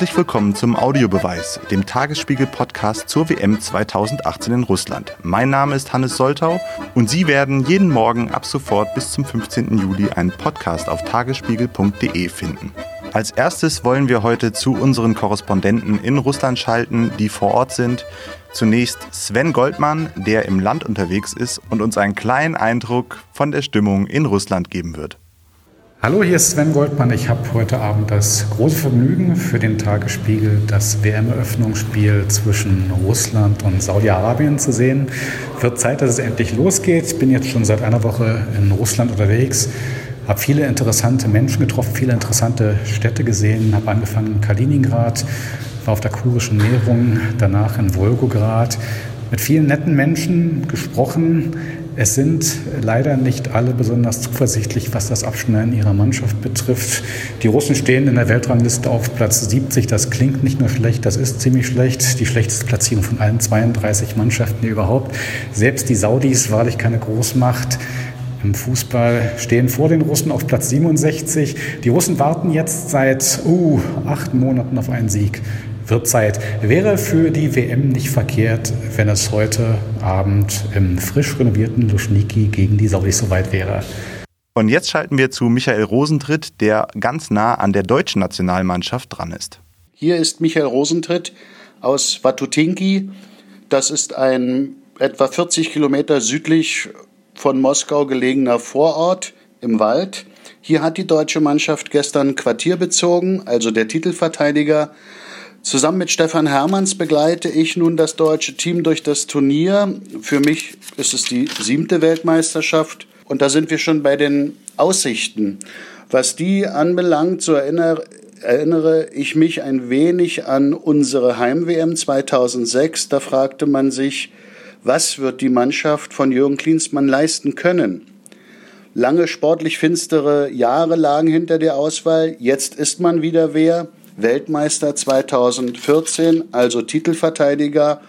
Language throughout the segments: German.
Herzlich willkommen zum Audiobeweis, dem Tagesspiegel-Podcast zur WM 2018 in Russland. Mein Name ist Hannes Soltau und Sie werden jeden Morgen ab sofort bis zum 15. Juli einen Podcast auf tagesspiegel.de finden. Als erstes wollen wir heute zu unseren Korrespondenten in Russland schalten, die vor Ort sind. Zunächst Sven Goldmann, der im Land unterwegs ist und uns einen kleinen Eindruck von der Stimmung in Russland geben wird. Hallo, hier ist Sven Goldmann. Ich habe heute Abend das große Vergnügen für den Tagesspiegel das WM-Eröffnungsspiel zwischen Russland und Saudi-Arabien zu sehen. Wird Zeit, dass es endlich losgeht. Ich bin jetzt schon seit einer Woche in Russland unterwegs, habe viele interessante Menschen getroffen, viele interessante Städte gesehen, habe angefangen in Kaliningrad, war auf der kurischen Näherung, danach in Wolgograd, mit vielen netten Menschen gesprochen, es sind leider nicht alle besonders zuversichtlich, was das Abschneiden ihrer Mannschaft betrifft. Die Russen stehen in der Weltrangliste auf Platz 70. Das klingt nicht nur schlecht, das ist ziemlich schlecht. Die schlechteste Platzierung von allen 32 Mannschaften überhaupt. Selbst die Saudis, wahrlich keine Großmacht, im Fußball stehen vor den Russen auf Platz 67. Die Russen warten jetzt seit uh, acht Monaten auf einen Sieg wird Zeit. Wäre für die WM nicht verkehrt, wenn es heute Abend im frisch renovierten Luschniki gegen die Saudis soweit wäre. Und jetzt schalten wir zu Michael Rosentritt, der ganz nah an der deutschen Nationalmannschaft dran ist. Hier ist Michael Rosentritt aus Watutinki. Das ist ein etwa 40 Kilometer südlich von Moskau gelegener Vorort im Wald. Hier hat die deutsche Mannschaft gestern Quartier bezogen, also der Titelverteidiger Zusammen mit Stefan Hermanns begleite ich nun das deutsche Team durch das Turnier. Für mich ist es die siebte Weltmeisterschaft und da sind wir schon bei den Aussichten. Was die anbelangt, so erinnere, erinnere ich mich ein wenig an unsere Heim-WM 2006. Da fragte man sich, was wird die Mannschaft von Jürgen Klinsmann leisten können? Lange sportlich finstere Jahre lagen hinter der Auswahl. Jetzt ist man wieder wer. Weltmeister 2014, also Titelverteidiger.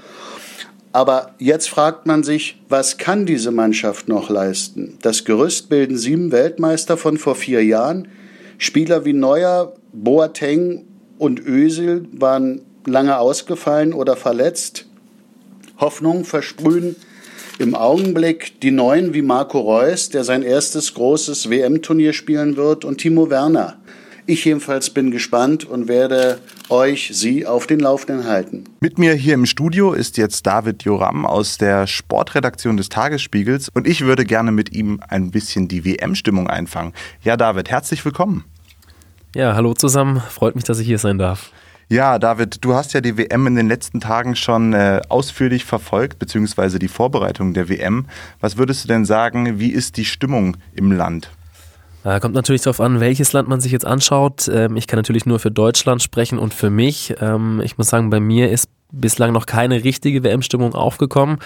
Aber jetzt fragt man sich, was kann diese Mannschaft noch leisten? Das Gerüst bilden sieben Weltmeister von vor vier Jahren. Spieler wie Neuer, Boateng und Özil waren lange ausgefallen oder verletzt. Hoffnung versprühen im Augenblick die Neuen wie Marco Reus, der sein erstes großes WM-Turnier spielen wird, und Timo Werner. Ich jedenfalls bin gespannt und werde euch, Sie auf den Laufenden halten. Mit mir hier im Studio ist jetzt David Joram aus der Sportredaktion des Tagesspiegels und ich würde gerne mit ihm ein bisschen die WM-Stimmung einfangen. Ja, David, herzlich willkommen. Ja, hallo zusammen. Freut mich, dass ich hier sein darf. Ja, David, du hast ja die WM in den letzten Tagen schon äh, ausführlich verfolgt, beziehungsweise die Vorbereitung der WM. Was würdest du denn sagen, wie ist die Stimmung im Land? Äh, kommt natürlich darauf an, welches Land man sich jetzt anschaut. Ähm, ich kann natürlich nur für Deutschland sprechen und für mich. Ähm, ich muss sagen, bei mir ist bislang noch keine richtige WM-Stimmung aufgekommen.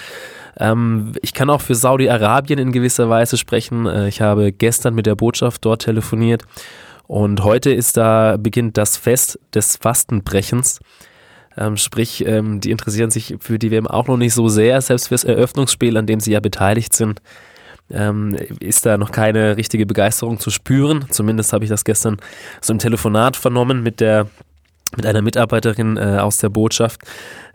Ähm, ich kann auch für Saudi-Arabien in gewisser Weise sprechen. Äh, ich habe gestern mit der Botschaft dort telefoniert und heute ist da beginnt das Fest des Fastenbrechens. Sprich, die interessieren sich für die WM auch noch nicht so sehr, selbst fürs Eröffnungsspiel, an dem sie ja beteiligt sind ähm, ist da noch keine richtige Begeisterung zu spüren. Zumindest habe ich das gestern so im Telefonat vernommen mit der mit einer Mitarbeiterin äh, aus der Botschaft.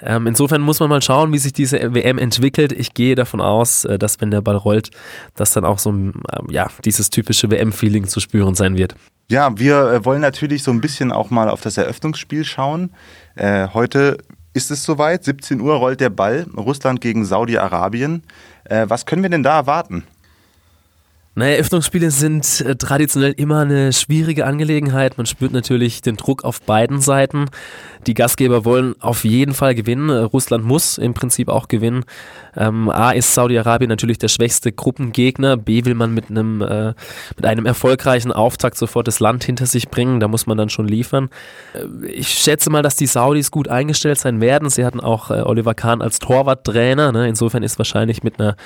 Ähm, insofern muss man mal schauen, wie sich diese WM entwickelt. Ich gehe davon aus, äh, dass wenn der Ball rollt, dass dann auch so äh, ja, dieses typische WM-Feeling zu spüren sein wird. Ja, wir äh, wollen natürlich so ein bisschen auch mal auf das Eröffnungsspiel schauen. Äh, heute ist es soweit, 17 Uhr rollt der Ball, Russland gegen Saudi-Arabien. Was können wir denn da erwarten? Naja, Eröffnungsspiele sind äh, traditionell immer eine schwierige Angelegenheit. Man spürt natürlich den Druck auf beiden Seiten. Die Gastgeber wollen auf jeden Fall gewinnen. Russland muss im Prinzip auch gewinnen. Ähm, A ist Saudi-Arabien natürlich der schwächste Gruppengegner. B will man mit einem, äh, mit einem erfolgreichen Auftakt sofort das Land hinter sich bringen. Da muss man dann schon liefern. Äh, ich schätze mal, dass die Saudis gut eingestellt sein werden. Sie hatten auch äh, Oliver Kahn als Torwarttrainer. Ne? Insofern ist wahrscheinlich mit einer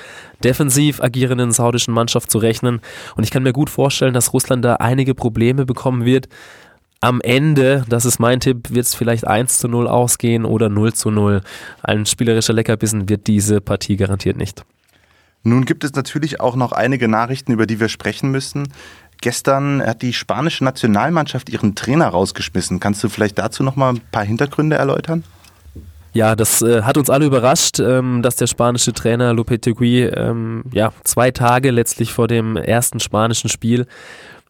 defensiv agierenden saudischen Mannschaft zu rechnen. Und ich kann mir gut vorstellen, dass Russland da einige Probleme bekommen wird. Am Ende, das ist mein Tipp, wird es vielleicht 1 zu 0 ausgehen oder 0 zu 0. Ein spielerischer Leckerbissen wird diese Partie garantiert nicht. Nun gibt es natürlich auch noch einige Nachrichten, über die wir sprechen müssen. Gestern hat die spanische Nationalmannschaft ihren Trainer rausgeschmissen. Kannst du vielleicht dazu noch mal ein paar Hintergründe erläutern? Ja, das äh, hat uns alle überrascht, ähm, dass der spanische Trainer Lopetegui ähm, ja, zwei Tage letztlich vor dem ersten spanischen Spiel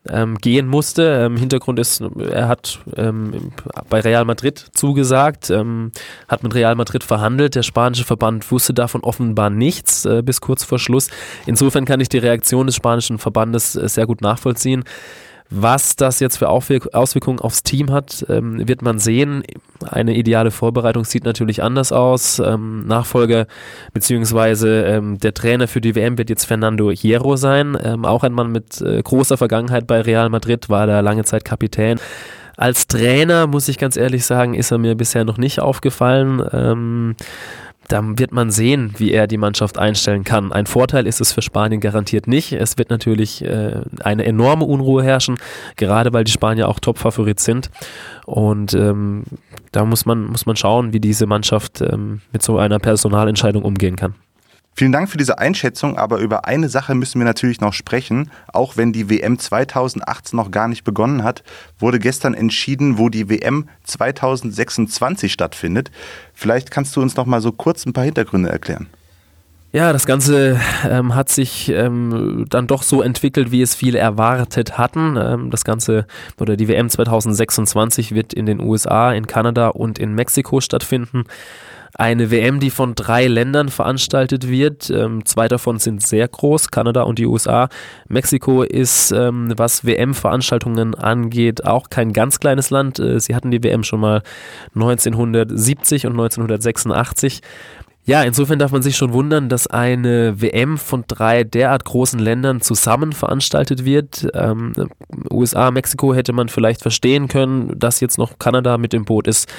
ähm, gehen musste. Ähm, Hintergrund ist, er hat ähm, bei Real Madrid zugesagt, ähm, hat mit Real Madrid verhandelt. Der spanische Verband wusste davon offenbar nichts äh, bis kurz vor Schluss. Insofern kann ich die Reaktion des spanischen Verbandes äh, sehr gut nachvollziehen. Was das jetzt für Auswirkungen aufs Team hat, ähm, wird man sehen. Eine ideale Vorbereitung sieht natürlich anders aus. Ähm, Nachfolger bzw. Ähm, der Trainer für die WM wird jetzt Fernando Hierro sein. Auch ein Mann mit äh, großer Vergangenheit bei Real Madrid, war da lange Zeit Kapitän. Als Trainer, muss ich ganz ehrlich sagen, ist er mir bisher noch nicht aufgefallen. Ähm, dann wird man sehen, wie er die Mannschaft einstellen kann. Ein Vorteil ist es für Spanien garantiert nicht. Es wird natürlich äh, eine enorme Unruhe herrschen, gerade weil die Spanier auch Top-Favorit sind. Und ähm, da muss man, muss man schauen, wie diese Mannschaft ähm, mit so einer Personalentscheidung umgehen kann. Vielen Dank für diese Einschätzung, aber über eine Sache müssen wir natürlich noch sprechen. Auch wenn die WM 2018 noch gar nicht begonnen hat, wurde gestern entschieden, wo die WM 2026 stattfindet. Vielleicht kannst du uns noch mal so kurz ein paar Hintergründe erklären. Ja, das Ganze ähm, hat sich ähm, dann doch so entwickelt, wie es viele erwartet hatten. Ähm, das Ganze oder die WM 2026 wird in den USA, in Kanada und in Mexiko stattfinden eine WM, die von drei Ländern veranstaltet wird. Ähm, zwei davon sind sehr groß, Kanada und die USA. Mexiko ist, ähm, was WM-Veranstaltungen angeht, auch kein ganz kleines Land. Äh, sie hatten die WM schon mal 1970 und 1986. Ja, insofern darf man sich schon wundern, dass eine WM von drei derart großen Ländern zusammen veranstaltet wird. Ähm, USA, Mexiko hätte man vielleicht verstehen können, dass jetzt noch Kanada mit im Boot ist.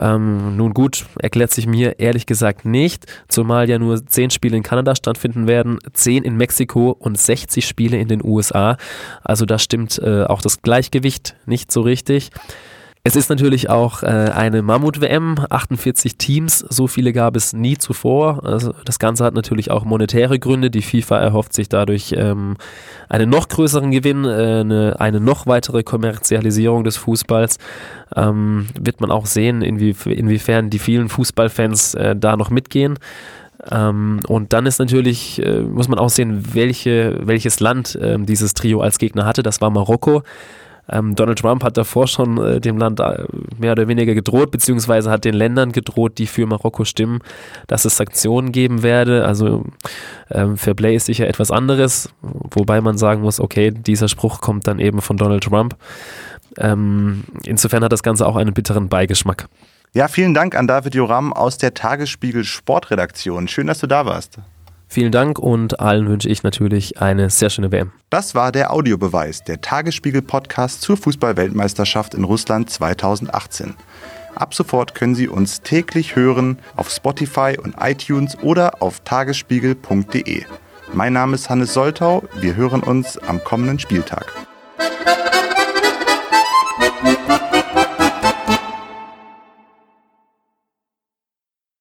Ähm, nun gut, erklärt sich mir ehrlich gesagt nicht, zumal ja nur 10 Spiele in Kanada stattfinden werden, 10 in Mexiko und 60 Spiele in den USA. Also da stimmt äh, auch das Gleichgewicht nicht so richtig. Es ist natürlich auch äh, eine Mammut-WM, 48 Teams, so viele gab es nie zuvor. Also das Ganze hat natürlich auch monetäre Gründe. Die FIFA erhofft sich dadurch ähm, einen noch größeren Gewinn, äh, eine, eine noch weitere Kommerzialisierung des Fußballs. Ähm, wird man auch sehen, inwie, inwiefern die vielen Fußballfans äh, da noch mitgehen. Ähm, und dann ist natürlich, äh, muss man auch sehen, welche, welches Land äh, dieses Trio als Gegner hatte. Das war Marokko. Ähm, Donald Trump hat davor schon äh, dem Land äh, mehr oder weniger gedroht, beziehungsweise hat den Ländern gedroht, die für Marokko stimmen, dass es Sanktionen geben werde. Also ähm, Fairplay ist sicher etwas anderes, wobei man sagen muss, okay, dieser Spruch kommt dann eben von Donald Trump. Ähm, insofern hat das Ganze auch einen bitteren Beigeschmack. Ja, vielen Dank an David Joram aus der Tagesspiegel Sportredaktion. Schön, dass du da warst. Vielen Dank und allen wünsche ich natürlich eine sehr schöne WM. Das war der Audiobeweis, der Tagesspiegel-Podcast zur Fußballweltmeisterschaft in Russland 2018. Ab sofort können Sie uns täglich hören auf Spotify und iTunes oder auf tagesspiegel.de. Mein Name ist Hannes Soltau. Wir hören uns am kommenden Spieltag.